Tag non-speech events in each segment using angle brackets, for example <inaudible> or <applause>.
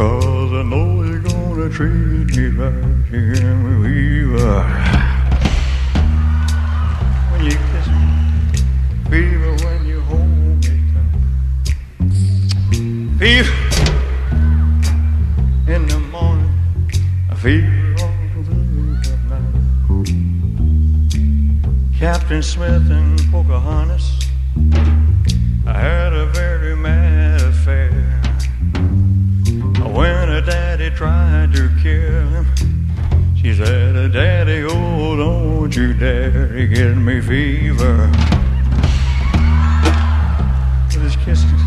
Cause I know you're gonna treat me right. You give me fever. When you kiss me, fever when you hold me tight. Fever in the morning, feel all through the night. Captain Smith and Pocahontas, I had tried to kill him, she said, Daddy, oh, don't you dare to get me fever. With his kisses,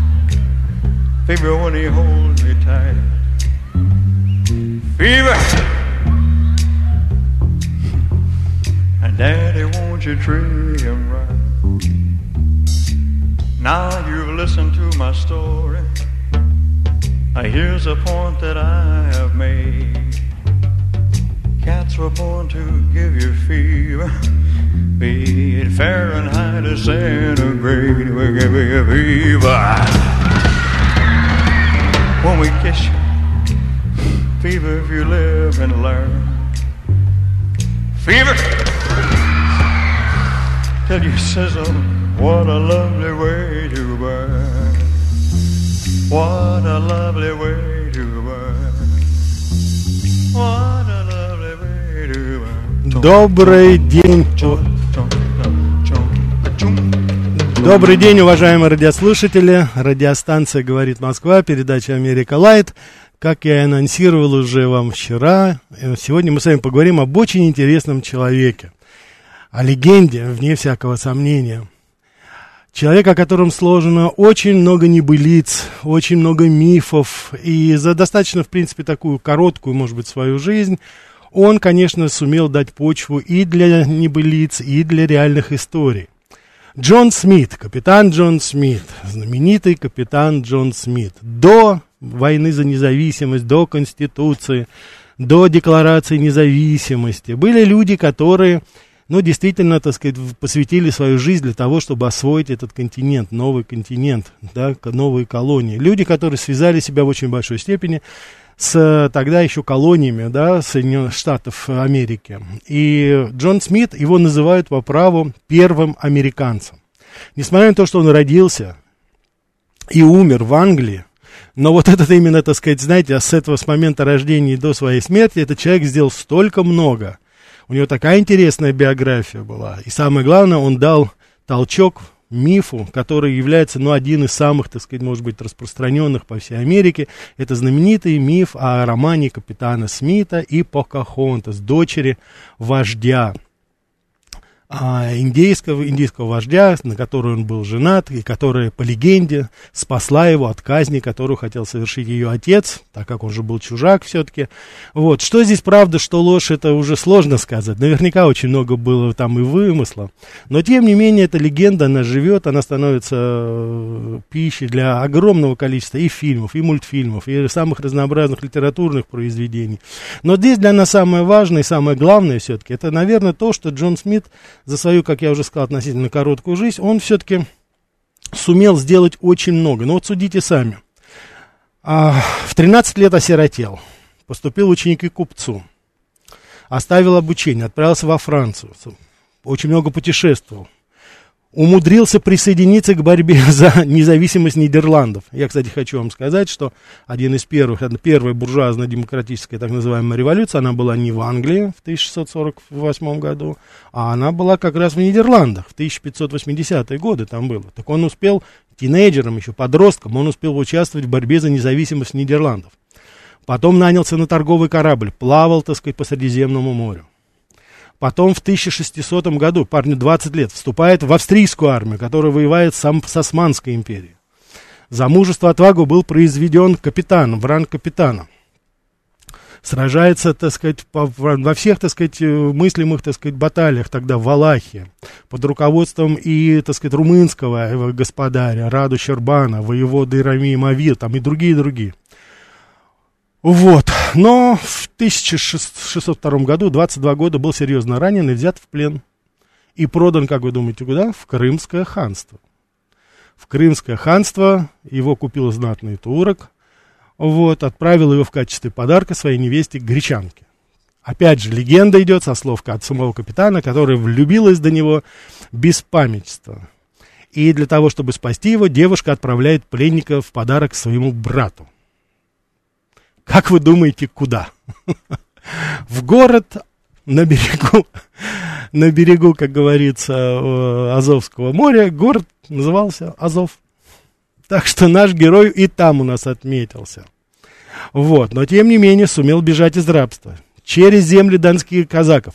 fever when he holds me tight. Fever. And Daddy, won't you treat him right? Now you've listened to my story. Here's a point that I have made. Cats were born to give you fever. Be it Fahrenheit or centigrade, will give you fever. When we kiss you, fever if you live and learn. Fever till you sizzle. What a lovely way to burn. What a lovely way to burn. What a lovely way to burn. Добрый день. Добрый день, уважаемые радиослушатели. Радиостанция «Говорит Москва», передача «Америка Лайт». Как я и анонсировал уже вам вчера, э, сегодня мы с вами поговорим об очень интересном человеке. О легенде, вне всякого сомнения. Человек, о котором сложено очень много небылиц, очень много мифов. И за достаточно, в принципе, такую короткую, может быть, свою жизнь, он, конечно, сумел дать почву и для небылиц, и для реальных историй. Джон Смит, капитан Джон Смит, знаменитый капитан Джон Смит. До войны за независимость, до Конституции, до Декларации независимости были люди, которые, ну, действительно, так сказать, посвятили свою жизнь для того, чтобы освоить этот континент, новый континент, да, новые колонии. Люди, которые связали себя в очень большой степени с тогда еще колониями, да, Соединенных Штатов Америки. И Джон Смит, его называют по праву первым американцем. Несмотря на то, что он родился и умер в Англии, но вот этот именно, так сказать, знаете, с этого, с момента рождения до своей смерти, этот человек сделал столько много. У него такая интересная биография была. И самое главное, он дал толчок мифу, который является, ну, один из самых, так сказать, может быть, распространенных по всей Америке. Это знаменитый миф о романе капитана Смита и Покахонтас, дочери вождя. А, индейского, индийского вождя, на который он был женат, и которая, по легенде, спасла его от казни, которую хотел совершить ее отец, так как он же был чужак все-таки. Вот. Что здесь правда, что ложь, это уже сложно сказать. Наверняка очень много было там и вымысла. Но, тем не менее, эта легенда, она живет, она становится э, пищей для огромного количества и фильмов, и мультфильмов, и самых разнообразных литературных произведений. Но здесь для нас самое важное и самое главное все-таки, это, наверное, то, что Джон Смит за свою, как я уже сказал, относительно короткую жизнь, он все-таки сумел сделать очень много. Ну вот судите сами. А, в 13 лет осиротел, поступил в ученики купцу, оставил обучение, отправился во Францию, очень много путешествовал, умудрился присоединиться к борьбе <laughs> за независимость Нидерландов. Я, кстати, хочу вам сказать, что один из первых, первая буржуазно-демократическая так называемая революция, она была не в Англии в 1648 году, а она была как раз в Нидерландах в 1580-е годы там было. Так он успел, тинейджером еще, подростком, он успел участвовать в борьбе за независимость Нидерландов. Потом нанялся на торговый корабль, плавал, так сказать, по Средиземному морю. Потом в 1600 году, парню 20 лет, вступает в австрийскую армию, которая воевает сам, с Османской империей. За мужество отвагу был произведен капитаном, в ранг капитана. Сражается, так сказать, по, во всех, так сказать, мыслимых, так сказать, баталиях тогда в Валахии. Под руководством и, так сказать, румынского господаря Раду Щербана, воеводы Рами Мавир, там и другие-другие. Вот. Но в 1602 году, 22 года, был серьезно ранен и взят в плен. И продан, как вы думаете, куда? В Крымское ханство. В Крымское ханство его купил знатный турок. Вот, отправил его в качестве подарка своей невесте гречанке. Опять же, легенда идет со слов от самого капитана, которая влюбилась до него без памятства. И для того, чтобы спасти его, девушка отправляет пленника в подарок своему брату. Как вы думаете, куда? В город на берегу, на берегу, как говорится, э, Азовского моря. Город назывался Азов. Так что наш герой и там у нас отметился. Вот, но тем не менее сумел бежать из рабства. Через земли донских казаков.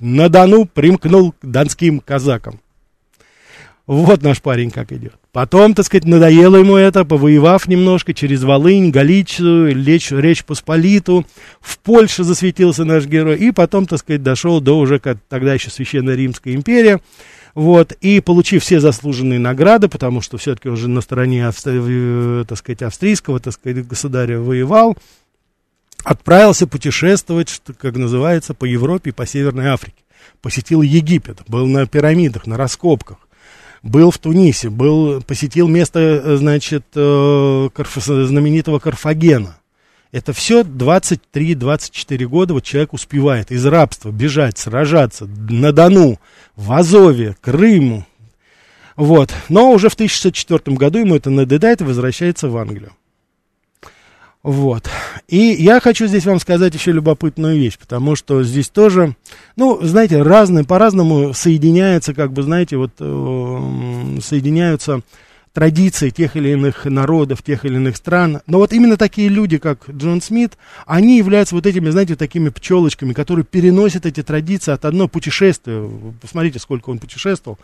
На Дону примкнул к донским казакам. Вот наш парень как идет. Потом, так сказать, надоело ему это, повоевав немножко через Волынь, Галицию, Речь, Речь Посполиту, в Польше засветился наш герой, и потом, так сказать, дошел до уже, как тогда еще Священная Римская империя, вот, и получив все заслуженные награды, потому что все-таки он же на стороне, э, так сказать, австрийского, так сказать, государя воевал, отправился путешествовать, что, как называется, по Европе и по Северной Африке. Посетил Египет, был на пирамидах, на раскопках был в Тунисе, был, посетил место, э, значит, э, Карф, знаменитого Карфагена. Это все 23-24 года вот человек успевает из рабства бежать, сражаться на Дону, в Азове, Крыму. Вот. Но уже в 1604 году ему это надоедает и возвращается в Англию. Вот. И я хочу здесь вам сказать еще любопытную вещь, потому что здесь тоже, ну, знаете, разные, по-разному соединяются, как бы, знаете, вот э, соединяются традиции тех или иных народов, тех или иных стран. Но вот именно такие люди, как Джон Смит, они являются вот этими, знаете, такими пчелочками, которые переносят эти традиции от одного путешествия. Посмотрите, сколько он путешествовал.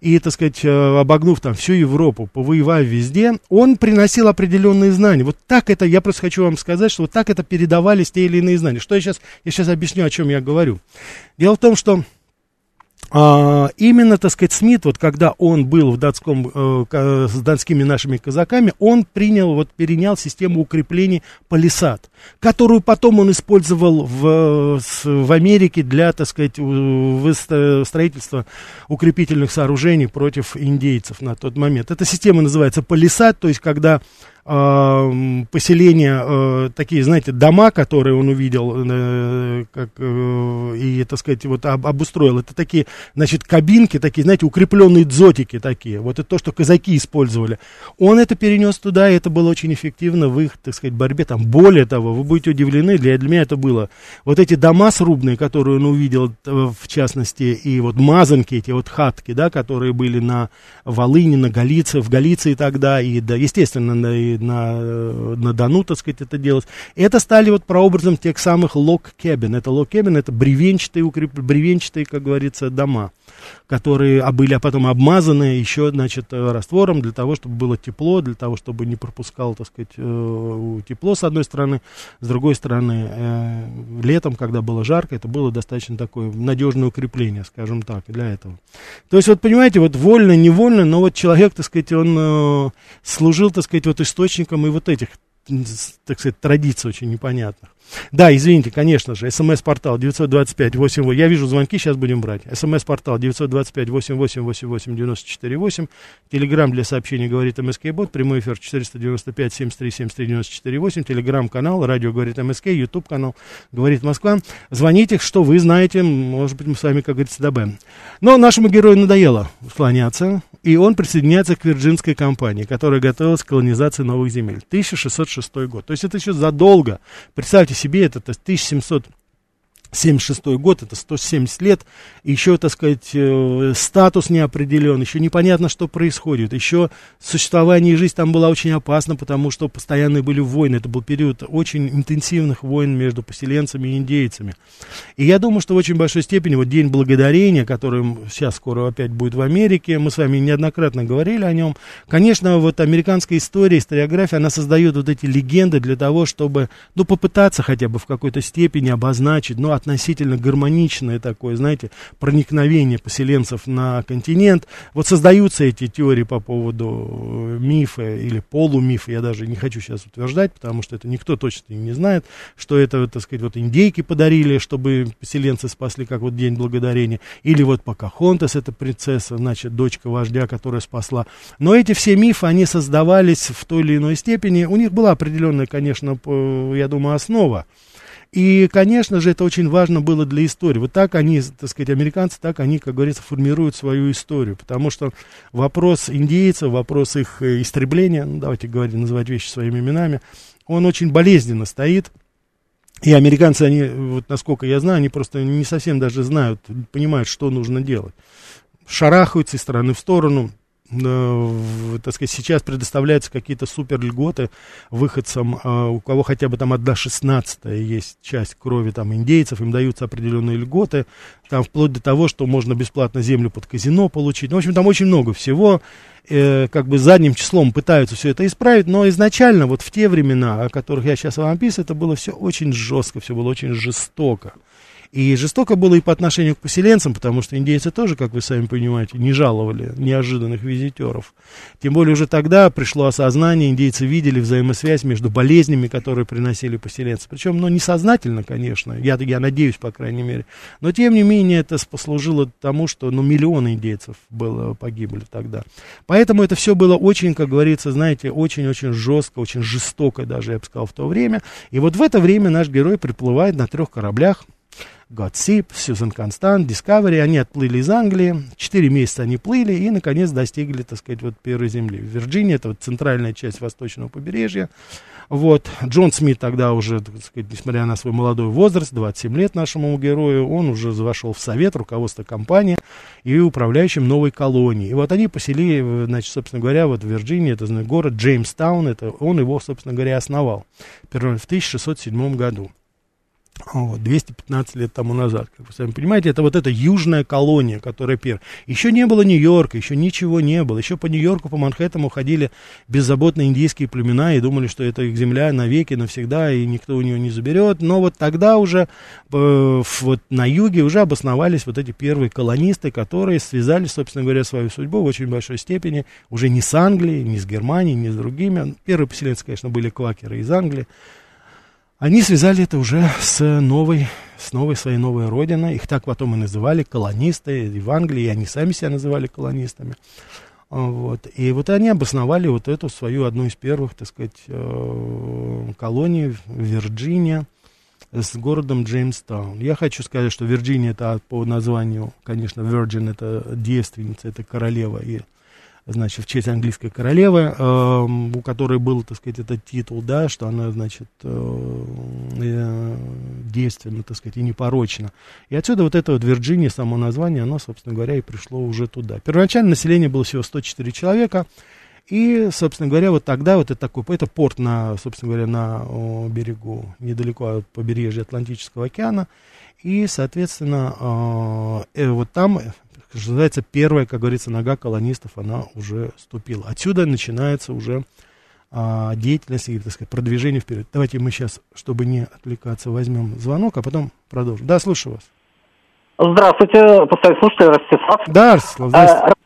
И, так сказать, э, обогнув там всю Европу, повоевав везде, он приносил определенные знания. Вот так это, я просто хочу вам сказать, что вот так это передавались те или иные знания. Что я сейчас, я сейчас объясню, о чем я говорю. Дело в том, что а, именно, так сказать, Смит, вот когда он был в датском, э, с датскими нашими казаками, он принял, вот перенял систему укреплений палисад, которую потом он использовал в, в Америке для, так сказать, строительства укрепительных сооружений против индейцев на тот момент. Эта система называется палисад, то есть когда поселения, э, такие, знаете, дома, которые он увидел, э, как, э, и, так сказать, вот об, обустроил. Это такие, значит, кабинки, такие, знаете, укрепленные дзотики такие. Вот это то, что казаки использовали. Он это перенес туда, и это было очень эффективно в их, так сказать, борьбе. Там, более того, вы будете удивлены, для, для меня это было. Вот эти дома срубные, которые он увидел, в частности, и вот мазанки, эти вот хатки, да, которые были на Волыне, на Галиции, в Галиции тогда, и, да, естественно, на на, на Дону, так сказать, это делать. Это стали вот прообразом тех самых лог кебин. Это лог кебин, это бревенчатые, укреп... бревенчатые, как говорится, дома, которые а были а потом обмазаны еще, значит, э, раствором для того, чтобы было тепло, для того, чтобы не пропускал, так сказать, э, тепло с одной стороны, с другой стороны, э, летом, когда было жарко, это было достаточно такое надежное укрепление, скажем так, для этого. То есть, вот понимаете, вот вольно, невольно, но вот человек, так сказать, он служил, так сказать, вот источником и вот этих так сказать, традиций очень непонятных. Да, извините, конечно же, смс-портал 925-88, я вижу звонки, сейчас будем брать. смс-портал 925-88-88-94-8, телеграмм для сообщений говорит МСК-бот, прямой эфир 495-73-73-94-8, телеграмм-канал, радио говорит МСК, ютуб-канал говорит Москва. Звоните, что вы знаете, может быть, мы с вами, как говорится, добавим. Но нашему герою надоело слоняться, и он присоединяется к Вирджинской компании, которая готовилась к колонизации новых земель. 1606 год. То есть это еще задолго. Представьте себе, это 1700 76 год, это 170 лет, еще, так сказать, э, статус не определен, еще непонятно, что происходит, еще существование и жизнь там была очень опасна, потому что постоянные были войны, это был период очень интенсивных войн между поселенцами и индейцами. И я думаю, что в очень большой степени вот День Благодарения, который сейчас скоро опять будет в Америке, мы с вами неоднократно говорили о нем, конечно, вот американская история, историография, она создает вот эти легенды для того, чтобы, ну, попытаться хотя бы в какой-то степени обозначить, ну, относительно гармоничное такое, знаете, проникновение поселенцев на континент. Вот создаются эти теории по поводу э, мифа или полумифа, я даже не хочу сейчас утверждать, потому что это никто точно не знает, что это, так сказать, вот индейки подарили, чтобы поселенцы спасли, как вот День Благодарения, или вот Покахонтас, это принцесса, значит, дочка вождя, которая спасла. Но эти все мифы, они создавались в той или иной степени, у них была определенная, конечно, я думаю, основа, и, конечно же, это очень важно было для истории. Вот так они, так сказать, американцы, так они, как говорится, формируют свою историю. Потому что вопрос индейцев, вопрос их э, истребления, ну, давайте говорить, называть вещи своими именами, он очень болезненно стоит. И американцы, они, вот насколько я знаю, они просто не совсем даже знают, понимают, что нужно делать. Шарахаются из стороны в сторону, так сказать, сейчас предоставляются какие-то супер льготы выходцам, э, у кого хотя бы там одна шестнадцатая есть часть крови там индейцев, им даются определенные льготы, там вплоть до того, что можно бесплатно землю под казино получить. Ну, в общем, там очень много всего, э, как бы задним числом пытаются все это исправить, но изначально, вот в те времена, о которых я сейчас вам описываю, это было все очень жестко, все было очень жестоко. И жестоко было и по отношению к поселенцам, потому что индейцы тоже, как вы сами понимаете, не жаловали неожиданных визитеров. Тем более уже тогда пришло осознание, индейцы видели взаимосвязь между болезнями, которые приносили поселенцы. Причем, ну, несознательно, конечно, я, я надеюсь, по крайней мере. Но, тем не менее, это послужило тому, что, ну, миллионы индейцев было, погибли тогда. Поэтому это все было очень, как говорится, знаете, очень-очень жестко, очень жестоко даже, я бы сказал, в то время. И вот в это время наш герой приплывает на трех кораблях, Готсип, Сьюзен Констант, Discovery, они отплыли из Англии, четыре месяца они плыли и, наконец, достигли, так сказать, вот первой земли. В Вирджинии, это вот центральная часть восточного побережья. Вот, Джон Смит тогда уже, так сказать, несмотря на свой молодой возраст, 27 лет нашему герою, он уже вошел в совет, руководство компании и управляющим новой колонии. И вот они поселили, значит, собственно говоря, вот в Вирджинии, это значит, город Джеймстаун, это он его, собственно говоря, основал в 1607 году. Вот, 215 лет тому назад, как вы сами понимаете, это вот эта южная колония, которая первая. Еще не было Нью-Йорка, еще ничего не было. Еще по Нью-Йорку, по Манхэттену ходили беззаботные индийские племена и думали, что это их земля навеки, навсегда, и никто у нее не заберет. Но вот тогда уже э, вот на юге уже обосновались вот эти первые колонисты, которые связали, собственно говоря, свою судьбу в очень большой степени уже не с Англией, не с Германией, не с другими. Первые поселенцы, конечно, были квакеры из Англии. Они связали это уже с новой, с новой своей новой родиной. Их так потом и называли колонисты в Англии, и они сами себя называли колонистами. Вот. И вот они обосновали вот эту свою одну из первых, так сказать, э, колоний Вирджиния с городом Джеймстаун. Я хочу сказать, что Вирджиния это по названию, конечно, Virgin это девственница, это королева и значит, в честь английской королевы, э, у которой был, так сказать, этот титул, да, что она, значит, э, э, девственна, так сказать, и непорочна. И отсюда вот это вот Вирджиния, само название, оно, собственно говоря, и пришло уже туда. Первоначально население было всего 104 человека, И, собственно говоря, вот тогда вот это такой, это порт на, собственно говоря, на берегу, недалеко от побережья Атлантического океана. И, соответственно, э, э, вот там, называется, первая, как говорится, нога колонистов, она уже ступила. Отсюда начинается уже э, деятельность и, так сказать, продвижение вперед. Давайте мы сейчас, чтобы не отвлекаться, возьмем звонок, а потом продолжим. Да, слушаю вас. Здравствуйте, постоянный слушатель Ростислав. Да, Ростислав, здравствуйте.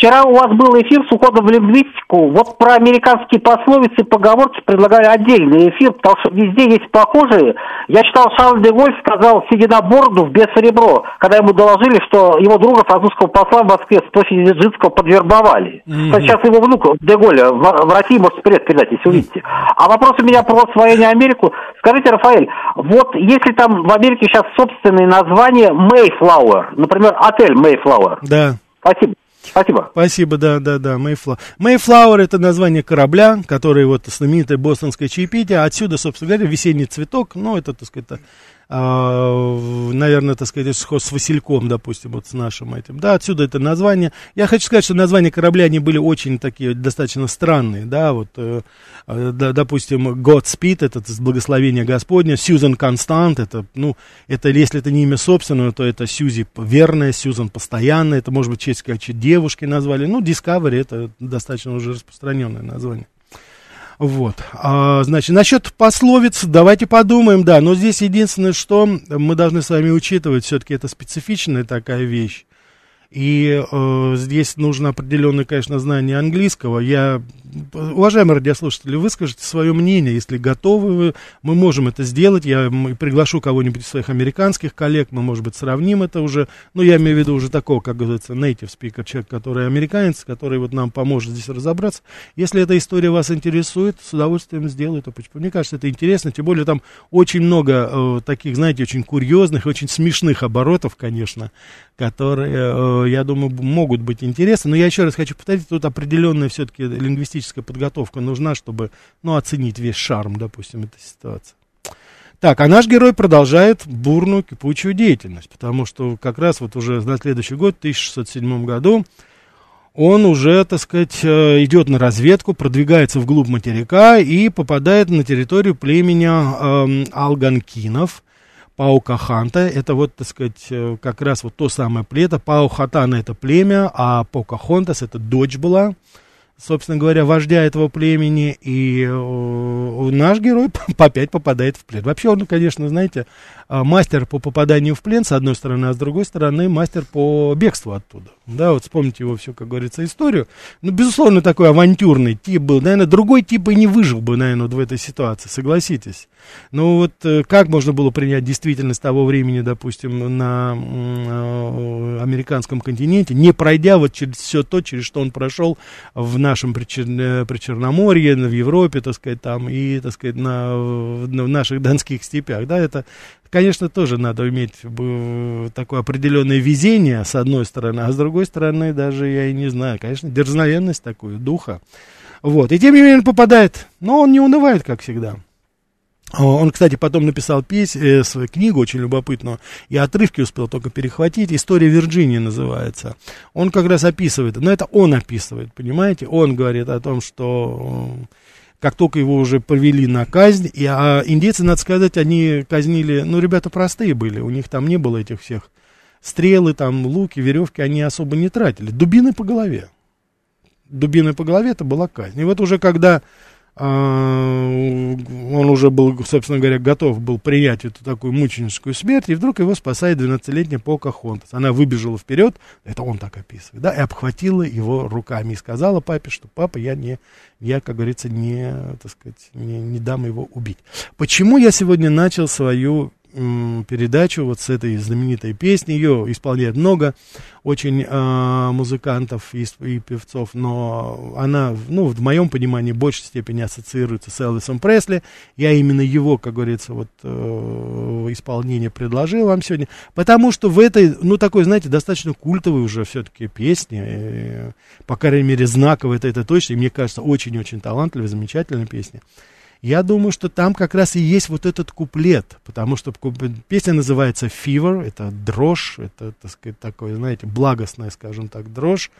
Вчера у вас был эфир с уходом в лингвистику. Вот про американские пословицы и поговорки предлагаю отдельный эфир, потому что везде есть похожие. Я читал, Шарль де Голь сказал, сидя на бороду в серебро, когда ему доложили, что его друга, французского посла в Москве с площади Дзержинского подвербовали. Mm-hmm. Сейчас его внук де Голля в, в России может привет передать, если увидите. А вопрос у меня про освоение Америку. Скажите, Рафаэль, вот если там в Америке сейчас собственные названия Mayflower, например, отель Mayflower. Да. Спасибо. Спасибо. Спасибо, да, да, да, Mayflower. Mayflower это название корабля, который вот знаменитое бостонское чаепитие. Отсюда, собственно говоря, весенний цветок, ну, это, так сказать, наверное, так сказать, с Васильком, допустим, вот с нашим этим. Да, отсюда это название. Я хочу сказать, что названия корабля, они были очень такие, достаточно странные, да, вот, э, э допустим, Godspeed, это благословение Господня, Сьюзан Констант, это, ну, это, если это не имя собственное, то это Сьюзи верная, Сьюзан постоянная, это, может быть, честь какой-то девушки назвали, ну, Discovery, это достаточно уже распространенное название. Вот. А, значит, насчет пословиц давайте подумаем, да. Но здесь единственное, что мы должны с вами учитывать, все-таки это специфичная такая вещь. И э, здесь нужно определенное, конечно, знание английского. Я, уважаемые радиослушатели, выскажите свое мнение, если готовы вы, мы можем это сделать. Я приглашу кого-нибудь из своих американских коллег, мы, может быть, сравним это уже. Ну, я имею в виду уже такого, как говорится, native speaker, человек, который американец, который вот нам поможет здесь разобраться. Если эта история вас интересует, с удовольствием сделаю это. Мне кажется, это интересно, тем более там очень много э, таких, знаете, очень курьезных, очень смешных оборотов, конечно, которые э, я думаю, могут быть интересны. Но я еще раз хочу повторить, тут определенная все-таки лингвистическая подготовка нужна, чтобы, ну, оценить весь шарм, допустим, этой ситуации. Так, а наш герой продолжает бурную кипучую деятельность, потому что как раз вот уже на следующий год, в 1607 году, он уже, так сказать, э, идет на разведку, продвигается вглубь материка и попадает на территорию племени э, Алганкинов, Паукаханта, это вот, так сказать, э, как раз вот то самое племя. Паухатана это племя, а Покахонтас это дочь была, собственно говоря, вождя этого племени, и э, наш герой <laughs> опять попадает в плен. Вообще он, конечно, знаете, а, мастер по попаданию в плен, с одной стороны, а с другой стороны, мастер по бегству оттуда. Да, вот вспомните его все, как говорится, историю. Ну, безусловно, такой авантюрный тип был. Наверное, другой тип и не выжил бы, наверное, вот в этой ситуации, согласитесь. Ну, вот э, как можно было принять действительность того времени, допустим, на э, американском континенте, не пройдя вот через все то, через что он прошел в нашем причер... Э, Причерноморье, в Европе, так сказать, там, и, так сказать, на, в наших донских степях, да, это конечно, тоже надо иметь такое определенное везение, с одной стороны, а с другой стороны, даже я и не знаю, конечно, дерзновенность такую, духа. Вот, и тем не менее он попадает, но он не унывает, как всегда. Он, кстати, потом написал песню, э, свою книгу очень любопытную, и отрывки успел только перехватить. «История Вирджинии» называется. Он как раз описывает, но это он описывает, понимаете? Он говорит о том, что как только его уже провели на казнь, и, а индейцы, надо сказать, они казнили, ну, ребята простые были, у них там не было этих всех стрелы, там, луки, веревки, они особо не тратили. Дубины по голове. Дубины по голове это была казнь. И вот уже когда он уже был, собственно говоря, готов был принять эту такую мученическую смерть, и вдруг его спасает 12-летняя Покахонтас. Она выбежала вперед, это он так описывает, да, и обхватила его руками и сказала папе, что папа, я не, я, как говорится, не, так сказать, не, не дам его убить. Почему я сегодня начал свою передачу вот с этой знаменитой песни. Ее исполняет много очень э, музыкантов и, и певцов, но она, ну, в моем понимании, в большей степени ассоциируется с Элвисом Пресли. Я именно его, как говорится, вот э, исполнение предложил вам сегодня, потому что в этой, ну, такой, знаете, достаточно культовой уже все-таки песне, э, по крайней мере, знаковой это, это точно, и мне кажется, очень-очень талантливая, замечательная песня. Я думаю, что там как раз и есть вот этот куплет, потому что песня называется Fever, это дрожь, это, так сказать, такое, знаете, благостная, скажем так, дрожь.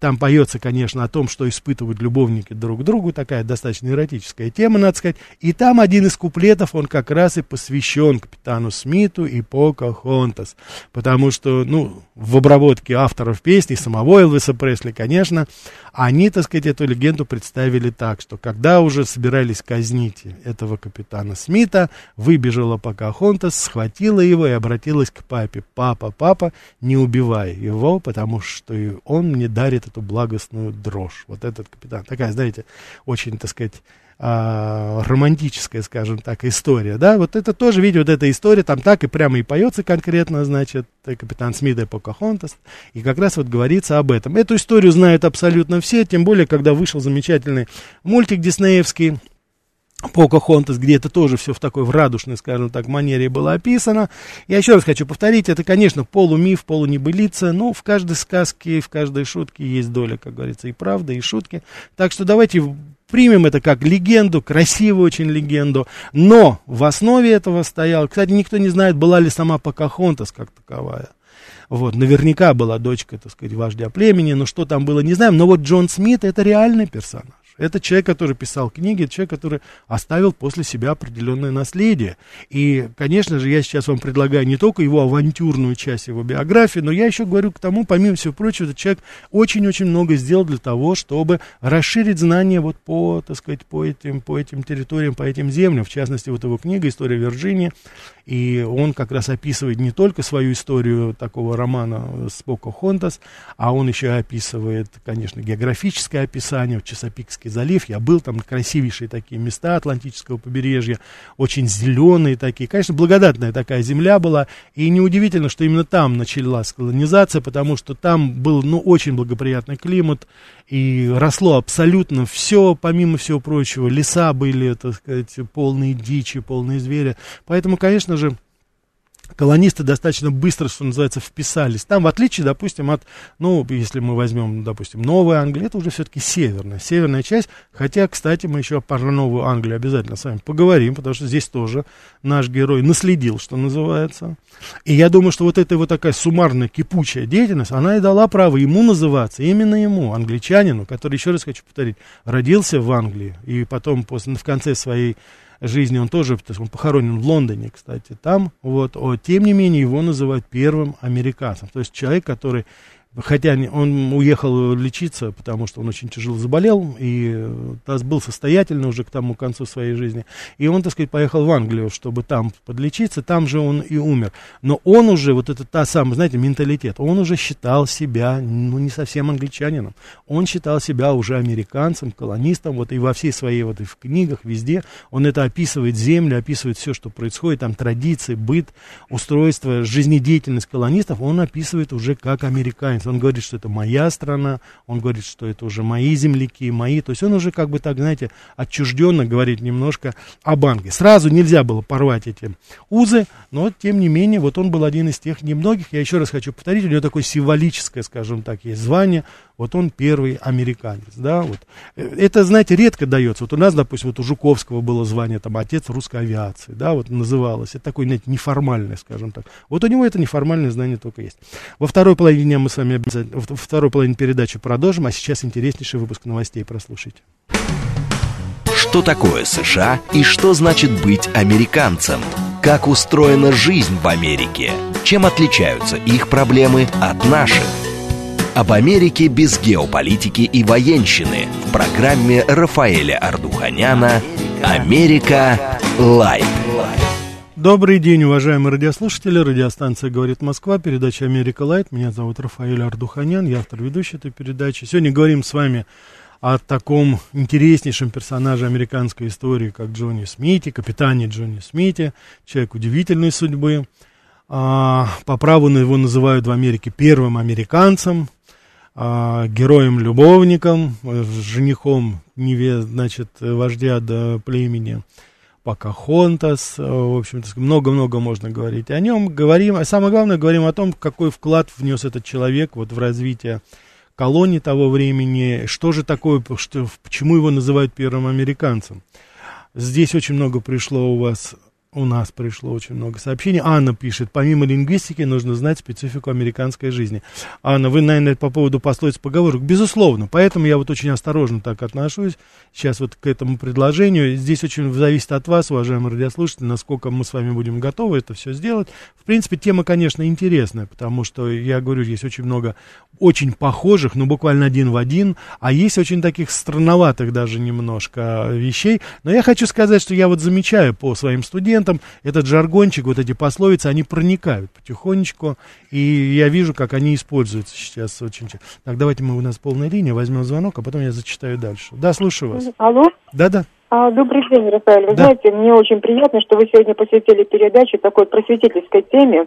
Там поется, конечно, о том, что испытывают любовники друг другу, такая достаточно эротическая тема, надо сказать. И там один из куплетов, он как раз и посвящен капитану Смиту и Покахонтас, потому что, ну, в обработке авторов песни, самого Элвиса Пресли, конечно, они, так сказать, эту легенду представили так, что когда уже собирались казнить этого капитана Смита, выбежала Покахонтас, схватила его и обратилась к папе. «Папа, папа, не убивай его, потому что он мне дарит эту благостную дрожь». Вот этот капитан. Такая, знаете, очень, так сказать, а, романтическая, скажем так, история, да, вот это тоже, видите, вот эта история, там так и прямо и поется конкретно, значит, капитан Смит и Покахонтас, и как раз вот говорится об этом. Эту историю знают абсолютно все, тем более, когда вышел замечательный мультик диснеевский, Покахонтас, где это тоже все в такой в радушной, скажем так, манере было описано. Я еще раз хочу повторить, это, конечно, полумиф, полунебылица, но в каждой сказке, в каждой шутке есть доля, как говорится, и правда, и шутки. Так что давайте примем это как легенду, красивую очень легенду, но в основе этого стоял, кстати, никто не знает, была ли сама Покахонтас как таковая. Вот, наверняка была дочка, так сказать, вождя племени, но что там было, не знаем. Но вот Джон Смит это реальный персонаж. Это человек, который писал книги, это человек, который оставил после себя определенное наследие. И, конечно же, я сейчас вам предлагаю не только его авантюрную часть его биографии, но я еще говорю к тому, помимо всего прочего, этот человек очень-очень много сделал для того, чтобы расширить знания вот по, так сказать, по этим, по этим территориям, по этим землям. В частности, вот его книга «История Вирджинии», и он как раз описывает не только свою историю такого романа с Покахонтас, а он еще описывает, конечно, географическое описание, вот Чесопикский залив, я был там, красивейшие такие места Атлантического побережья, очень зеленые такие, конечно, благодатная такая земля была, и неудивительно, что именно там началась колонизация, потому что там был, ну, очень благоприятный климат, и росло абсолютно все, помимо всего прочего, леса были, так сказать, полные дичи, полные звери, поэтому, конечно же, колонисты достаточно быстро, что называется, вписались. Там, в отличие, допустим, от, ну, если мы возьмем, допустим, Новая Англия, это уже все-таки северная, северная часть, хотя, кстати, мы еще про Новую Англию обязательно с вами поговорим, потому что здесь тоже наш герой наследил, что называется. И я думаю, что вот эта вот такая суммарная кипучая деятельность, она и дала право ему называться, именно ему, англичанину, который, еще раз хочу повторить, родился в Англии, и потом после, в конце своей жизни, он тоже, он похоронен в Лондоне, кстати, там, вот, о, тем не менее, его называют первым американцем, то есть человек, который Хотя он уехал лечиться, потому что он очень тяжело заболел, и э, был состоятельный уже к тому концу своей жизни. И он, так сказать, поехал в Англию, чтобы там подлечиться, там же он и умер. Но он уже, вот это та самая, знаете, менталитет, он уже считал себя, ну, не совсем англичанином. Он считал себя уже американцем, колонистом, вот и во всей своей, вот и в книгах, везде. Он это описывает землю, описывает все, что происходит, там традиции, быт, устройство, жизнедеятельность колонистов, он описывает уже как американец американец. Он говорит, что это моя страна, он говорит, что это уже мои земляки, мои. То есть он уже как бы так, знаете, отчужденно говорит немножко об Англии. Сразу нельзя было порвать эти узы, но тем не менее, вот он был один из тех немногих. Я еще раз хочу повторить, у него такое символическое, скажем так, есть звание. Вот он первый американец, да, вот. Это, знаете, редко дается. Вот у нас, допустим, вот у Жуковского было звание, там, отец русской авиации, да, вот называлось. Это такое, знаете, неформальное, скажем так. Вот у него это неформальное знание только есть. Во второй половине мы с вами обязательно, во второй половине передачи продолжим, а сейчас интереснейший выпуск новостей прослушайте. Что такое США и что значит быть американцем? Как устроена жизнь в Америке? Чем отличаются их проблемы от наших? Об Америке без геополитики и военщины в программе Рафаэля Ордуханяна «Америка. Light». Добрый день, уважаемые радиослушатели. Радиостанция «Говорит Москва», передача «Америка Light». Меня зовут Рафаэль Ордуханян, я автор и ведущий этой передачи. Сегодня говорим с вами о таком интереснейшем персонаже американской истории, как Джоне Смите, капитане Джоне Смите, человек удивительной судьбы. А, по праву его называют в Америке первым американцем, а, героем-любовником, женихом неве, значит, вождя до племени Покахонтас, в общем-то, много-много можно говорить о нем. Говорим, а самое главное, говорим о том, какой вклад внес этот человек вот в развитие колонии того времени, что же такое, что, почему его называют первым американцем. Здесь очень много пришло у вас У нас пришло очень много сообщений. Анна пишет, помимо лингвистики нужно знать специфику американской жизни. Анна, вы, наверное, по поводу пословиц поговорок. Безусловно, поэтому я вот очень осторожно так отношусь сейчас вот к этому предложению. Здесь очень зависит от вас, уважаемые радиослушатели, насколько мы с вами будем готовы это все сделать. В принципе, тема, конечно, интересная, потому что, я говорю, есть очень много очень похожих, ну, буквально один в один, а есть очень таких странноватых даже немножко вещей. Но я хочу сказать, что я вот замечаю по своим студентам, клиентам этот жаргончик, вот эти пословицы, они проникают потихонечку, и я вижу, как они используются сейчас очень часто. Так, давайте мы у нас полная линия, возьмем звонок, а потом я зачитаю дальше. Да, слушаю вас. Алло? Да-да. А, добрый день, Рафаэль. Вы Да. знаете, мне очень приятно, что вы сегодня посвятили передачу такой просветительской теме.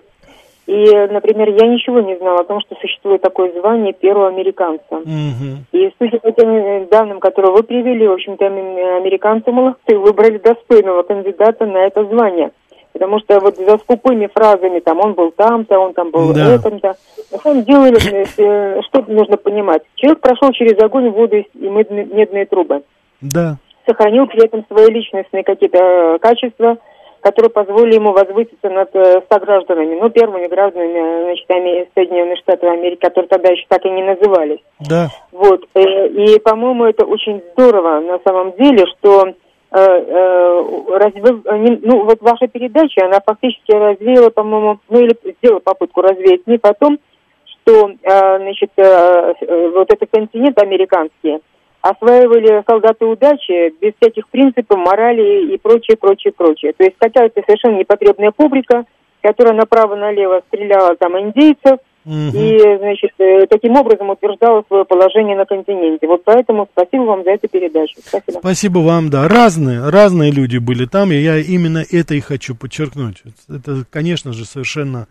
И, например, я ничего не знала о том, что существует такое звание первого американца. Мгм. И судя по тем э, данным, которые вы привели, в общем-то, ам- американцы молодцы, выбрали достойного кандидата на это звание. Потому что вот за скупыми фразами, там, он был там-то, он там был Да. этом-то. На самом деле, э, что нужно понимать? Человек прошел через огонь, воду и медные, медные трубы. Да. Сохранил при этом свои личностные какие-то э, качества, которые позволили ему возвыситься над э, согражданами, ну, первыми гражданами, э, значит, Соединенных Штатов Америки, которые тогда еще так и не назывались. Да. Вот. э, И, по-моему, это очень здорово на самом деле, что разве- не- ну, вот ваша передача, она фактически развеяла, по-моему, ну, или сделала попытку развеять миф о том, что, значит, вот этот континент американский осваивали солдаты удачи без всяких принципов, морали и прочее, прочее, прочее. То есть какая-то совершенно непотребная публика, которая направо-налево стреляла там индейцев, Мгм. и, значит, э, таким образом утверждала свое положение на континенте. Вот поэтому спасибо вам за эту передачу. Спасибо. Спасибо вам, да. Разные, разные люди были там, и я именно это и хочу подчеркнуть. Это, конечно же, совершенно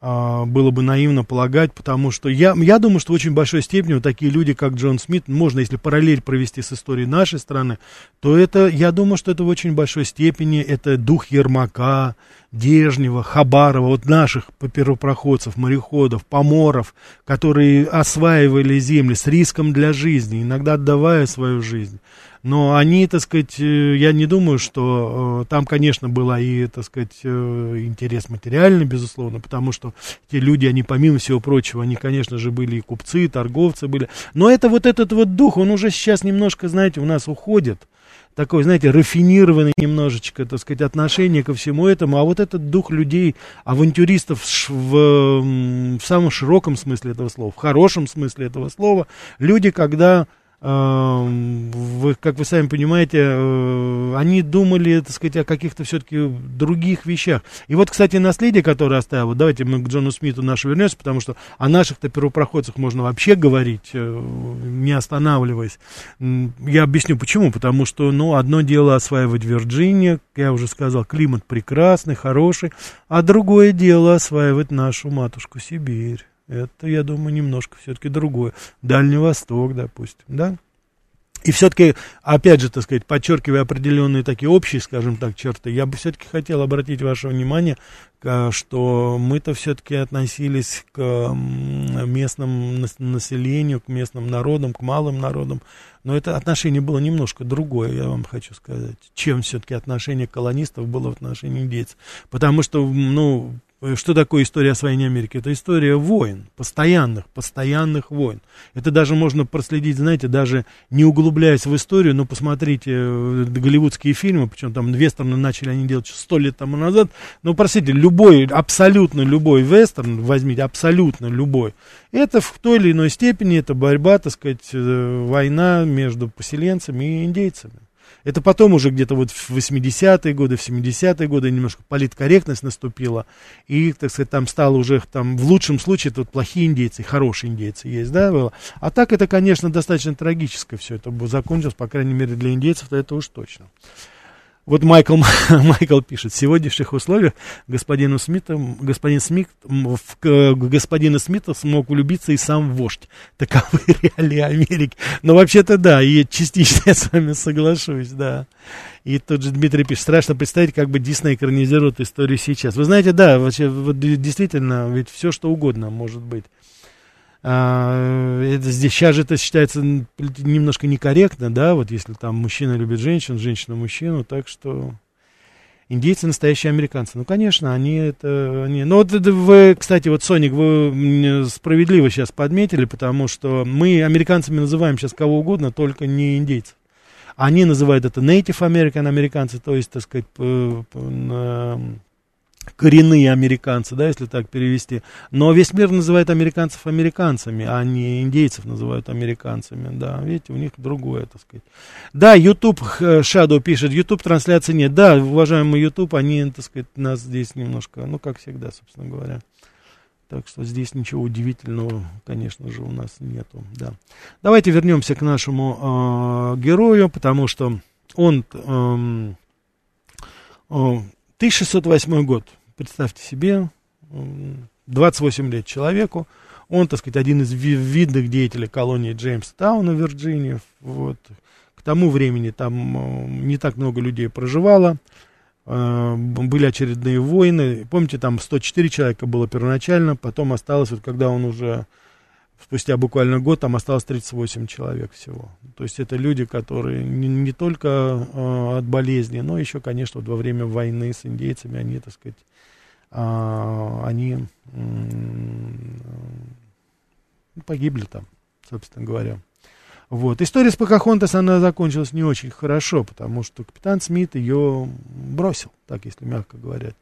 было бы наивно полагать, потому что я, я думаю, что в очень большой степени вот такие люди, как Джон Смит, можно, если параллель провести с историей нашей страны, то это, я думаю, что это в очень большой степени, это дух Ермака, Дежнева, Хабарова, вот наших первопроходцев, мореходов, поморов, которые осваивали земли с риском для жизни, иногда отдавая свою жизнь. Но они, так сказать, э, я не думаю, что э, там, конечно, была и, так сказать, э, интерес материальный, безусловно, потому что те люди, они, помимо всего прочего, они, конечно же, были и купцы, и торговцы были. Но это вот этот вот дух, он уже сейчас немножко, знаете, у нас уходит. Такой, знаете, рафинированный немножечко, так сказать, отношение ко всему этому. А вот этот дух людей, авантюристов в, в самом широком смысле этого слова, в хорошем смысле этого слова, люди, когда вы, как вы сами понимаете, э, они думали, так сказать, о каких-то все-таки других вещах. И вот, кстати, наследие, которое оставил, давайте мы к Джону Смиту нашу вернемся, потому что о наших-то первопроходцах можно вообще говорить, э, не останавливаясь. Я объясню почему. Потому что, ну, одно дело осваивать Вирджинию, я уже сказал, климат прекрасный, хороший, а другое дело осваивать нашу матушку Сибирь. Это, я думаю, немножко все-таки другое. Дальний Восток, допустим, да? И все-таки, опять же, так сказать, подчеркивая определенные такие общие, скажем так, черты, я бы все-таки хотел обратить ваше внимание, к- что мы-то все-таки относились к м, местному нас- населению, к местным народам, к малым народам, но это отношение было немножко другое, я вам хочу сказать, чем все-таки отношение колонистов было в отношении индейцев. Потому что, ну, что такое история освоения Америки? Это история войн, постоянных, постоянных войн. Это даже можно проследить, знаете, даже не углубляясь в историю, но посмотрите э, голливудские фильмы, причем там вестерны начали они делать сто лет тому назад. Но, простите, любой, абсолютно любой вестерн, возьмите, абсолютно любой, это в той или иной степени, это борьба, так сказать, э, война между поселенцами и индейцами. Это потом уже где-то вот в 80-е годы, в 70-е годы немножко политкорректность наступила, и, так сказать, там стало уже, там, в лучшем случае, это вот плохие индейцы, хорошие индейцы есть, да, было. А так это, конечно, достаточно трагическое все это было закончилось, по крайней мере, для индейцев, это уж точно. Вот Майкл, <laughs> Майкл пишет, в сегодняшних условиях господину Смиту, господин Смит, в господина Смита смог влюбиться и сам вождь. <laughs> Таковы <laughs> реалии Америки. Но вообще-то да, и частично я с вами соглашусь, да. И тут же Дмитрий пишет, страшно представить, как бы Дисней экранизирует историю сейчас. Вы знаете, да, вообще, вот действительно, ведь все что угодно может быть. А, это здесь сейчас же это считается немножко некорректно, да, вот если там мужчина любит женщину, женщина мужчину, так что Индейцы настоящие американцы. Ну, конечно, они это... Они... Ну, вот вы, кстати, вот, Соник, вы справедливо сейчас подметили, потому что мы американцами называем сейчас кого угодно, только не индейцев. Они называют это Native American американцы, то есть, так сказать, коренные американцы, да, если так перевести. Но весь мир называет американцев американцами, а не индейцев называют американцами, да. Видите, у них другое, так сказать. Да, YouTube, Shadow пишет, YouTube трансляции нет. Да, уважаемый YouTube, они, так сказать, нас здесь немножко, ну, как всегда, собственно говоря. Так что здесь ничего удивительного, конечно же, у нас нету, да. Давайте вернемся к нашему э, герою, потому что он... Э, э, 1608 год, представьте себе, 28 лет человеку, он, так сказать, один из видных деятелей колонии Джеймстауна, Вирджиния, вот. К тому времени там не так много людей проживало, э, были очередные войны, помните, там 104 человека было первоначально, потом осталось, вот когда он уже спустя буквально год там осталось 38 человек всего. То есть это люди, которые не, не только э, от болезни, но еще, конечно, вот во время войны с индейцами, они, так сказать, э, они э, погибли там, собственно говоря. Вот. История с Покахонтас, она закончилась не очень хорошо, потому что капитан Смит ее бросил, так если мягко говоря.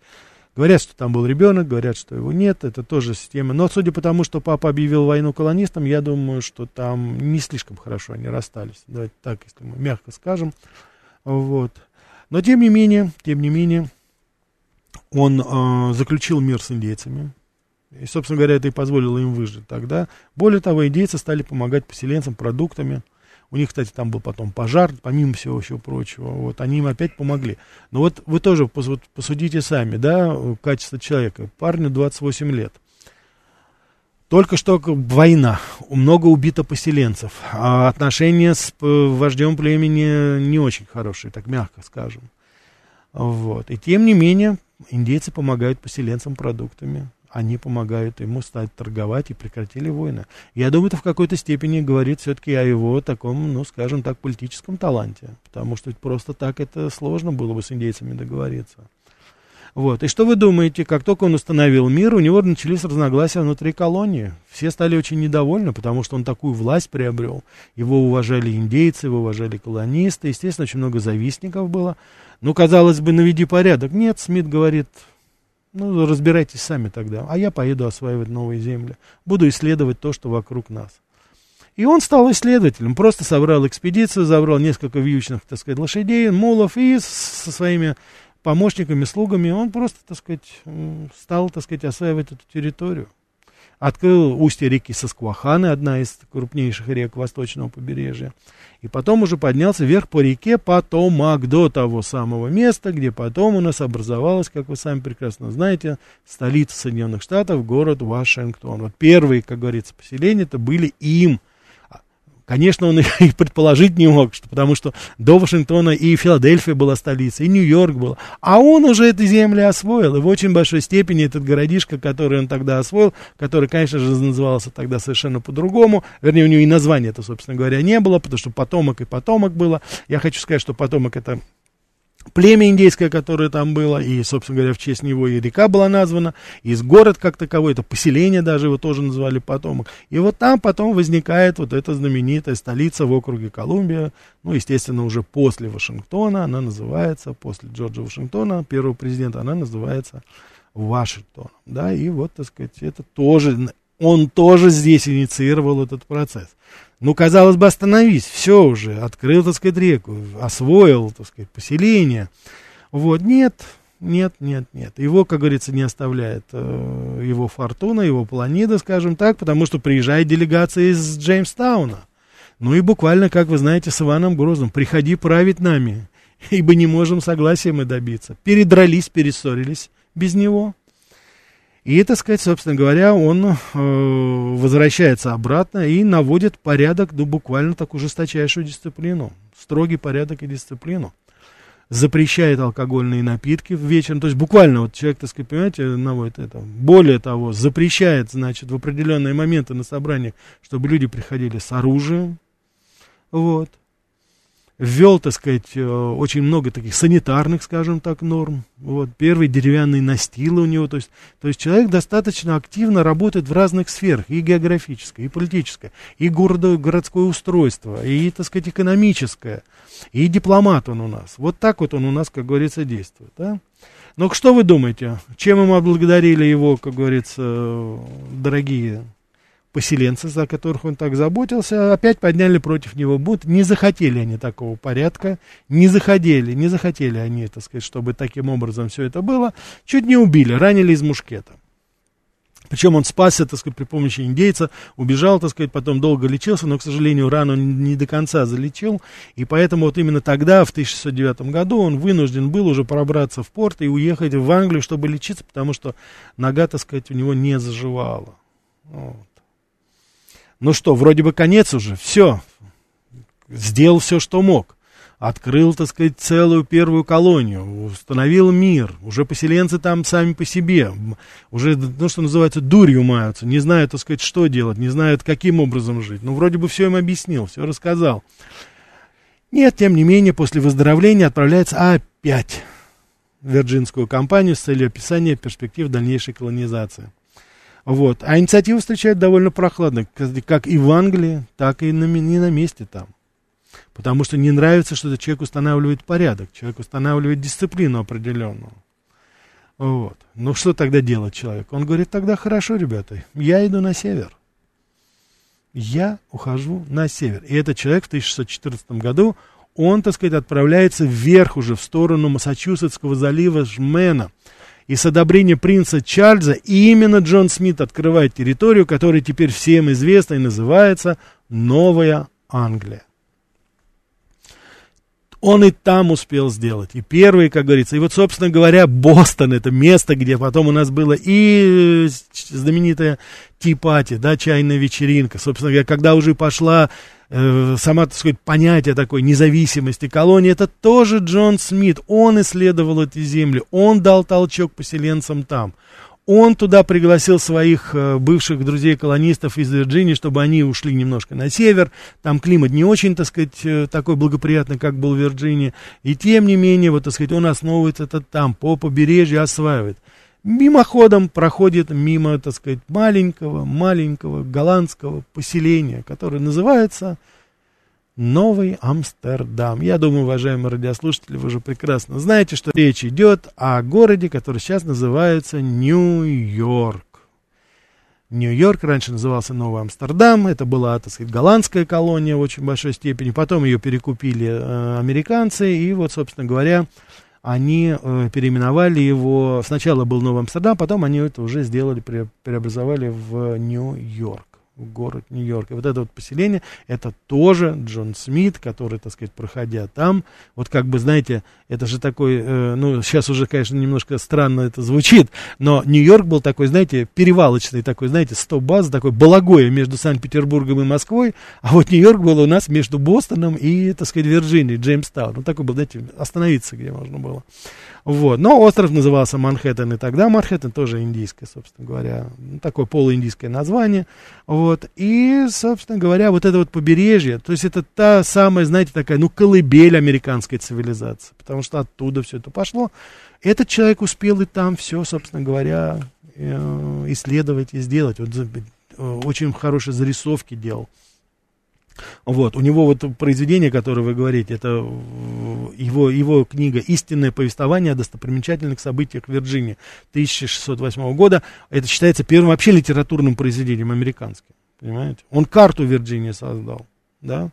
Говорят, что там был ребенок, говорят, что его нет, это тоже система. Но судя по тому, что папа объявил войну колонистам, я думаю, что там не слишком хорошо они расстались. Давайте так, если мы мягко скажем. Вот. Но тем не менее, тем не менее, он э, заключил мир с индейцами. И, собственно говоря, это и позволило им выжить тогда. Более того, индейцы стали помогать поселенцам продуктами, у них, кстати, там был потом пожар, помимо всего еще прочего. Вот, они им опять помогли. Но вот вы тоже посудите сами, да, качество человека. Парню 28 лет. Только что война, много убито поселенцев, а отношения с вождем племени не очень хорошие, так мягко скажем. Вот. И тем не менее, индейцы помогают поселенцам продуктами они помогают ему стать торговать и прекратили войны. Я думаю, это в какой-то степени говорит все-таки о его таком, ну, скажем так, политическом таланте, потому что просто так это сложно было бы с индейцами договориться. Вот. И что вы думаете, как только он установил мир, у него начались разногласия внутри колонии. Все стали очень недовольны, потому что он такую власть приобрел. Его уважали индейцы, его уважали колонисты. Естественно, очень много завистников было. Ну, казалось бы, наведи порядок. Нет, Смит говорит, ну, разбирайтесь сами тогда. А я поеду осваивать новые земли. Буду исследовать то, что вокруг нас. И он стал исследователем. Просто собрал экспедицию, забрал несколько вьючных, так сказать, лошадей, мулов и со своими помощниками, слугами он просто, так сказать, стал, так сказать, осваивать эту территорию. Открыл устье реки Соскваханы, одна из крупнейших рек восточного побережья. И потом уже поднялся вверх по реке Потомак до того самого места, где потом у нас образовалась, как вы сами прекрасно знаете, столица Соединенных Штатов, город Вашингтон. Вот первые, как говорится, поселения это были им – Конечно, он <laughs> и предположить не мог, что, потому что до Вашингтона и Филадельфия была столицей, и Нью-Йорк был. А он уже эти земли освоил, и в очень большой степени этот городишко, который он тогда освоил, который, конечно же, назывался тогда совершенно по-другому, вернее, у него и названия это, собственно говоря, не было, потому что потомок и потомок было. Я хочу сказать, что потомок это племя индейское, которое там было, и, собственно говоря, в честь него и река была названа, и город как таковой, это поселение даже его тоже называли потомок. И вот там потом возникает вот эта знаменитая столица в округе Колумбия, ну, естественно, уже после Вашингтона, она называется, после Джорджа Вашингтона, первого президента, она называется Вашингтон, да, и вот, так сказать, это тоже, он тоже здесь инициировал этот процесс. Ну, казалось бы, остановись, все уже, открыл, так сказать, реку, освоил, так сказать, поселение. Вот, нет, нет, нет, нет. Его, как говорится, не оставляет э, его фортуна, его планида, скажем так, потому что приезжает делегация из Джеймстауна. Ну и буквально, как вы знаете, с Иваном Грозным, приходи править нами, <laughs> ибо не можем согласия мы добиться. Передрались, перессорились без него. И, так сказать, собственно говоря, он э, возвращается обратно и наводит порядок, ну, буквально такую жесточайшую дисциплину. Строгий порядок и дисциплину. Запрещает алкогольные напитки вечером. То есть буквально вот человек, так сказать, понимаете, наводит это. Более того, запрещает, значит, в определенные моменты на собраниях, чтобы люди приходили с оружием. Вот. Ввел, так сказать, э, очень много таких санитарных, скажем так, норм. Вот, первые деревянные настилы у него. То есть, то есть человек достаточно активно работает в разных сферах, и географическое, и политическое, и города, городское устройство, и, так сказать, экономическое, и дипломат он у нас. Вот так вот он у нас, как говорится, действует. Да? Но что вы думаете, чем ему отблагодарили его, как говорится, дорогие поселенцы, за которых он так заботился, опять подняли против него бунт. Не захотели они такого порядка, не захотели, не захотели они, так сказать, чтобы таким образом все это было. Чуть не убили, ранили из мушкета. Причем он спасся, так сказать, при помощи индейца, убежал, так сказать, потом долго лечился, но, к сожалению, рану не до конца залечил, и поэтому вот именно тогда, в 1609 году, он вынужден был уже пробраться в порт и уехать в Англию, чтобы лечиться, потому что нога, так сказать, у него не заживала. Вот. Ну что, вроде бы конец уже, все. Сделал все, что мог. Открыл, так сказать, целую первую колонию, установил мир. Уже поселенцы там сами по себе. Уже, ну, что называется, дурью маются. Не знают, так сказать, что делать, не знают, каким образом жить. Ну, вроде бы все им объяснил, все рассказал. Нет, тем не менее, после выздоровления отправляется опять в Вирджинскую компанию с целью описания перспектив дальнейшей колонизации. Вот. А инициативу встречают довольно прохладно, как и в Англии, так и на, не на месте там. Потому что не нравится, что человек устанавливает порядок, человек устанавливает дисциплину определенную. Вот. Ну что тогда делать человек? Он говорит, тогда хорошо, ребята, я иду на север. Я ухожу на север. И этот человек в 1614 году, он, так сказать, отправляется вверх уже в сторону Массачусетского залива Жмена и с одобрения принца Чарльза именно Джон Смит открывает территорию, которая теперь всем известна и называется Новая Англия. Он и там успел сделать. И первый, как говорится. И вот, собственно говоря, Бостон, это место, где потом у нас было и знаменитая Ти-пати, да, чайная вечеринка. Собственно говоря, когда уже пошла э, сама, так сказать, понятие такой независимости колонии, это тоже Джон Смит. Он исследовал эти земли, он дал толчок поселенцам там. Он туда пригласил своих э, бывших друзей-колонистов из Вирджинии, чтобы они ушли немножко на север. Там климат не очень, так сказать, э, такой благоприятный, как был в Вирджинии. И тем не менее, вот, так сказать, он основывается это там, по побережью осваивает. Мимоходом проходит мимо, так сказать, маленького, маленького голландского поселения, которое называется Новый Амстердам. Я думаю, уважаемые радиослушатели, вы уже прекрасно знаете, что речь идет о городе, который сейчас называется Нью-Йорк. Нью-Йорк раньше назывался Новый Амстердам, это была, так сказать, голландская колония в очень большой степени, потом ее перекупили э, американцы, и вот, собственно говоря, они э, переименовали его, сначала был Новый Амстердам, потом они это уже сделали, пре, преобразовали в Нью-Йорк город Нью-Йорк. И вот это вот поселение, это тоже Джон Смит, который, так сказать, проходя там, вот как бы, знаете, это же такой, э, ну, сейчас уже, конечно, немножко странно это звучит, но Нью-Йорк был такой, знаете, перевалочный такой, знаете, 100 баз, такой балагое между Санкт-Петербургом и Москвой, а вот Нью-Йорк был у нас между Бостоном и, так сказать, Вирджинией, Джеймстаун. Ну, такой был, знаете, остановиться, где можно было. Вот. Но остров назывался Манхэттен, и тогда Манхэттен тоже индийское, собственно говоря, ну, такое полуиндийское название. Вот. И, собственно говоря, вот это вот побережье, то есть это та самая, знаете, такая, ну, колыбель американской цивилизации, потому что оттуда все это пошло. Этот человек успел и там все, собственно говоря, э, исследовать и сделать. Вот э, очень хорошие зарисовки делал. Вот, у него вот произведение, которое вы говорите, это его, его книга «Истинное повествование о достопримечательных событиях в Вирджинии» 1608 года. Это считается первым вообще литературным произведением американским, понимаете? Он карту Вирджинии создал, да?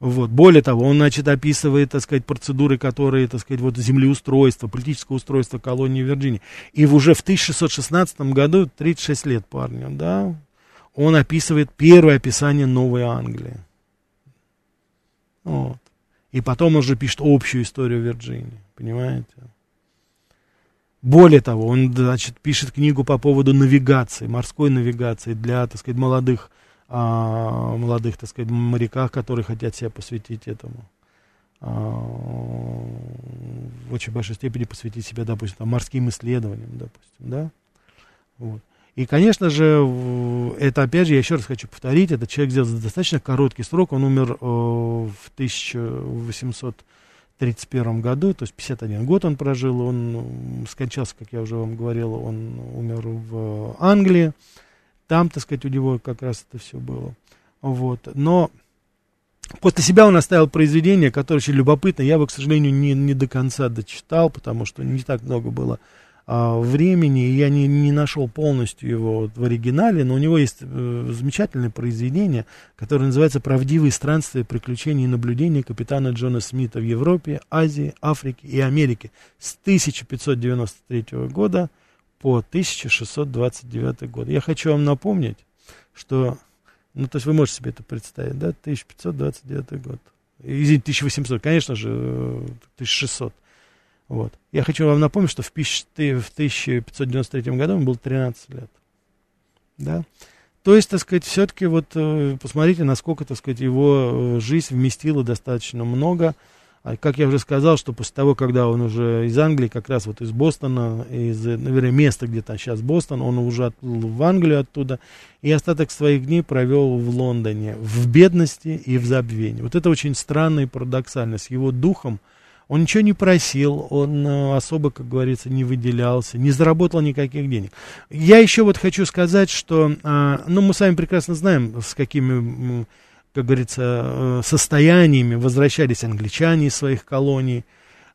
Вот. Более того, он, значит, описывает, так сказать, процедуры, которые, так сказать, вот землеустройство, политическое устройство колонии Вирджинии. И уже в 1616 году, 36 лет парню, да, он описывает первое описание Новой Англии. Вот. И потом он же пишет общую историю Вирджинии, понимаете? Более того, он, значит, пишет книгу по поводу навигации, морской навигации для, так сказать, молодых, а, молодых, так сказать, моряках, которые хотят себя посвятить этому. А, в очень большой степени посвятить себя, допустим, там, морским исследованиям, допустим, да? Вот. И, конечно же, это, опять же, я еще раз хочу повторить, этот человек сделал за достаточно короткий срок, он умер э, в 1831 году, то есть 51 год он прожил, он скончался, как я уже вам говорил, он умер в Англии, там, так сказать, у него как раз это все было. Вот. Но после себя он оставил произведение, которое очень любопытно. Я его, к сожалению, не, не до конца дочитал, потому что не так много было времени, и я не, не нашел полностью его в оригинале, но у него есть э, замечательное произведение, которое называется «Правдивые странствия, приключения и наблюдения капитана Джона Смита в Европе, Азии, Африке и Америке с 1593 года по 1629 год». Я хочу вам напомнить, что, ну, то есть вы можете себе это представить, да, 1529 год. Извините, 1800, конечно же, э, 1600. Вот. Я хочу вам напомнить, что в, пищ- в 1593 году ему было 13 лет. Да? То есть, так сказать, все-таки вот э, посмотрите, насколько, так сказать, его э, жизнь вместила достаточно много. А как я уже сказал, что после того, когда он уже из Англии, как раз вот из Бостона, из, э, наверное, места, где там сейчас Бостон, он уже отплыл в Англию оттуда, и остаток своих дней провел в Лондоне, в бедности и в забвении. Вот это очень странно и парадоксально. С его духом он ничего не просил, он э, особо, как говорится, не выделялся, не заработал никаких денег. Я еще вот хочу сказать, что, а, ну, мы с вами прекрасно знаем, с какими, как говорится, э, состояниями возвращались англичане из своих колоний,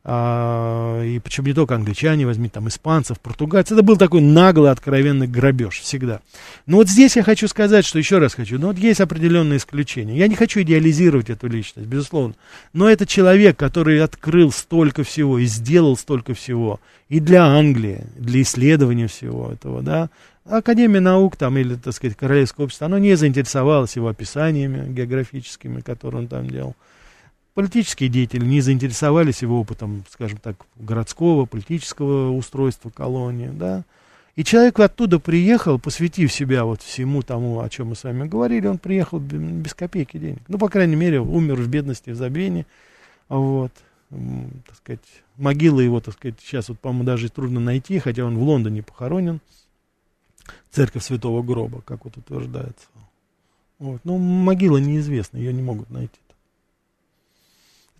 а, и причем не только англичане, возьми там испанцев, португальцев, это был такой наглый, откровенный грабеж всегда. Но вот здесь я хочу сказать, что еще раз хочу, ну вот есть определенные исключения. Я не хочу идеализировать эту личность, безусловно, но это человек, который открыл столько всего и сделал столько всего и для Англии, для исследования всего этого, да. Академия наук там или, так сказать, Королевское общество, оно не заинтересовалось его описаниями географическими, которые он там делал политические деятели не заинтересовались его опытом, скажем так, городского, политического устройства колонии, да. И человек оттуда приехал, посвятив себя вот всему тому, о чем мы с вами говорили, он приехал бе- без копейки денег. Ну, по крайней мере, умер в бедности, в забвении. Вот. Так сказать, могила его, так сказать, сейчас вот, по-моему, даже трудно найти, хотя он в Лондоне похоронен. Церковь Святого Гроба, как вот утверждается. Вот. Ну, могила неизвестна, ее не могут найти.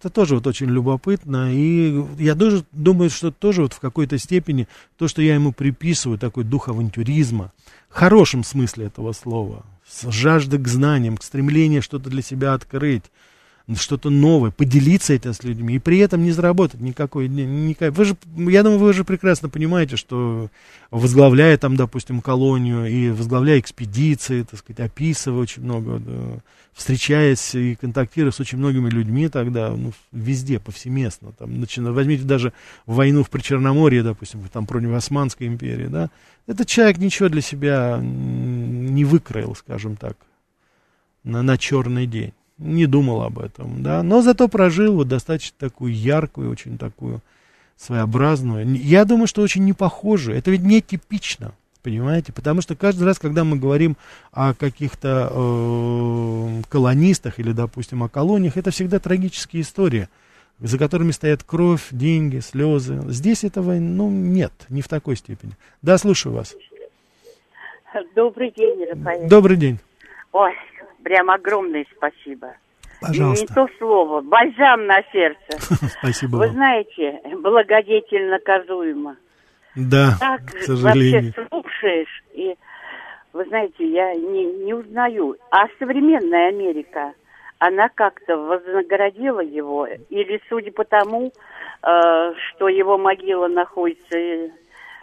Это тоже вот очень любопытно, и я тоже думаю, что тоже вот в какой-то степени то, что я ему приписываю, такой дух авантюризма, в хорошем смысле этого слова, с жажды к знаниям, к стремлению что-то для себя открыть, что-то новое, поделиться этим с людьми, и при этом не заработать никакой, ни- никакой. Вы же, я думаю, вы же прекрасно понимаете, что возглавляя там, допустим, колонию и возглавляя экспедиции, так сказать, описывая очень много, да, встречаясь и контактируя с очень многими людьми тогда, ну, везде, повсеместно, там, начиная, возьмите даже войну в Причерноморье, допустим, там, против Османской империи, да, этот человек ничего для себя не выкроил, скажем так, на, на черный день, не думал об этом, да, но зато прожил вот достаточно такую яркую, очень такую своеобразную, я думаю, что очень не похожую, это ведь не типично, Понимаете? Потому что каждый раз, когда мы говорим о каких-то э, колонистах или, допустим, о колониях, это всегда трагические истории, за которыми стоят кровь, деньги, слезы. Здесь этого, ну, нет, не в такой степени. Да, слушаю вас. Добрый день, Рафаэль. Добрый день. Ой, прям огромное спасибо. Не Пожалуйста. то слово, бальзам на сердце. <laughs> Спасибо Вы вам. знаете, благодетель наказуемо. Да, Так к сожалению. вообще слушаешь, и вы знаете, я не, не узнаю. А современная Америка, она как-то вознаградила его? Или судя по тому, э, что его могила находится э,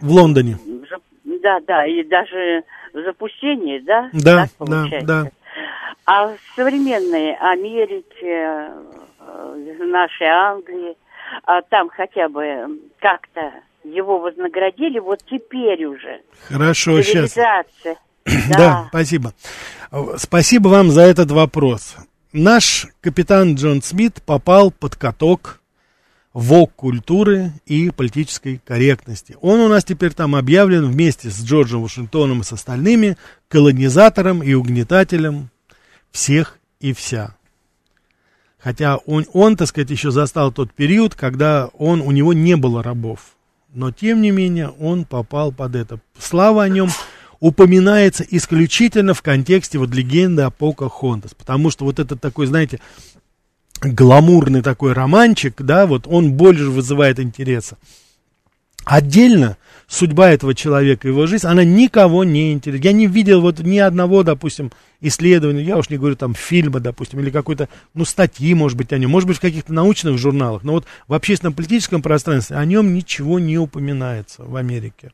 В Лондоне. да, да, и даже в запустении, да? Да, да, да. А в современной Америке, э, нашей Англии, а там хотя бы как-то его вознаградили, вот теперь уже. Хорошо, сейчас. Цивилизация. <clears throat> Да, спасибо. Спасибо вам за этот вопрос. Наш капитан Джон Смит попал под каток ВОК культуры и политической корректности. Он у нас теперь там объявлен вместе с Джорджем Вашингтоном и с остальными колонизатором и угнетателем всех и вся. Хотя он, он, так сказать, еще застал тот период, когда он, у него не было рабов. Но, тем не менее, он попал под это. Слава о нем упоминается исключительно в контексте вот легенды о Покахонтас, потому что вот этот такой, знаете, гламурный такой романчик, да, вот он больше вызывает интереса. Отдельно судьба этого человека, его жизнь, она никого не интересует. Я не видел вот ни одного, допустим, исследования, я уж не говорю там фильма, допустим, или какой-то, ну, статьи, может быть, о нем, может быть, в каких-то научных журналах, но вот в общественном политическом пространстве о нем ничего не упоминается в Америке.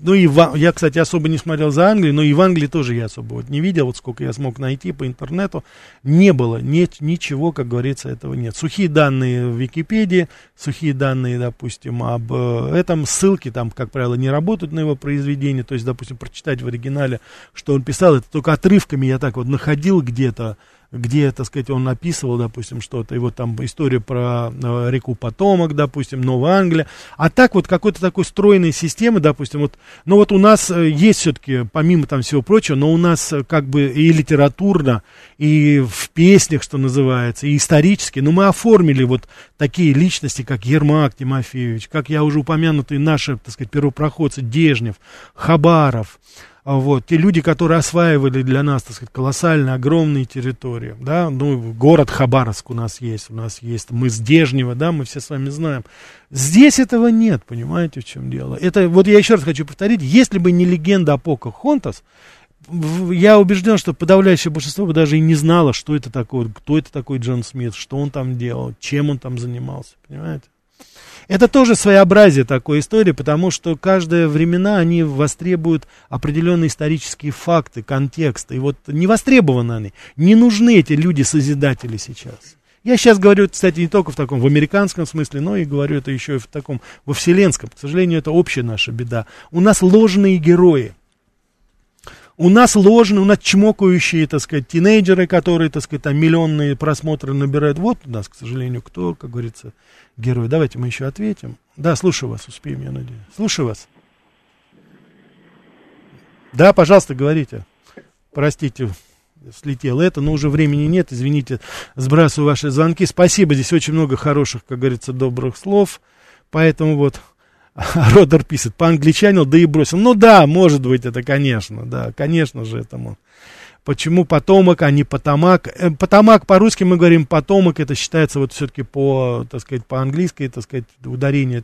Ну и в, я, кстати, особо не смотрел за Англией, но и в Англии тоже я особо вот не видел, вот сколько я смог найти по интернету, не было, нет, ничего, как говорится, этого нет. Сухие данные в Википедии, сухие данные, допустим, об э, этом, ссылки там, как правило, не работают на его произведение, то есть, допустим, прочитать в оригинале, что он писал, это только отрывками я так вот находил где-то, где, так сказать, он описывал, допустим, что-то, вот там история про э, реку Потомок, допустим, Новая Англия, а так вот какой-то такой стройной системы, допустим, вот, но вот у нас э, есть все-таки, помимо там всего прочего, но у нас э, как бы и литературно, и в песнях, что называется, и исторически, но мы оформили вот такие личности, как Ермак Тимофеевич, как я уже упомянутый наши, так сказать, первопроходцы Дежнев, Хабаров, вот, те люди, которые осваивали для нас, так сказать, колоссальные, огромные территории, да, ну, город Хабаровск у нас есть, у нас есть мы с Дежнева, да, мы все с вами знаем. Здесь этого нет, понимаете, в чем дело? Это, вот я еще раз хочу повторить, если бы не легенда о Покахонтас, я убежден, что подавляющее большинство бы даже и не знало, что это такое, кто это такой Джон Смит, что он там делал, чем он там занимался, понимаете? Это тоже своеобразие такой истории, потому что каждые времена они востребуют определенные исторические факты, контексты. И вот не востребованы они, не нужны эти люди-созидатели сейчас. Я сейчас говорю, кстати, не только в таком, в американском смысле, но и говорю это еще и в таком, во вселенском. К сожалению, это общая наша беда. У нас ложные герои. У нас ложные, у нас чмокающие, так сказать, тинейджеры, которые, так сказать, там миллионные просмотры набирают. Вот у нас, к сожалению, кто, как говорится, герой. Давайте мы еще ответим. Да, слушаю вас, успеем, я надеюсь. Слушаю вас. Да, пожалуйста, говорите. Простите, слетело это, но уже времени нет, извините, сбрасываю ваши звонки. Спасибо, здесь очень много хороших, как говорится, добрых слов. Поэтому вот <laughs> Родер пишет, по-англичанил, да и бросил. Ну да, может быть, это, конечно, да, конечно же, этому. Почему потомок, а не потомак? Э, потомак по-русски мы говорим потомок, это считается вот все-таки по, так сказать, по-английски, так сказать, ударение.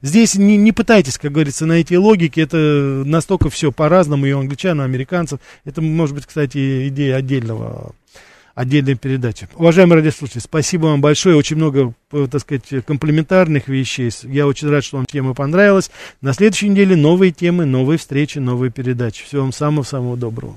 Здесь не, не пытайтесь, как говорится, найти логики, это настолько все по-разному, и у англичан, и у американцев. Это, может быть, кстати, идея отдельного отдельной передачи. Уважаемые радиослушатели, спасибо вам большое. Очень много, э, так сказать, комплементарных вещей. Я очень рад, что вам тема понравилась. На следующей неделе новые темы, новые встречи, новые передачи. Всего вам самого-самого доброго.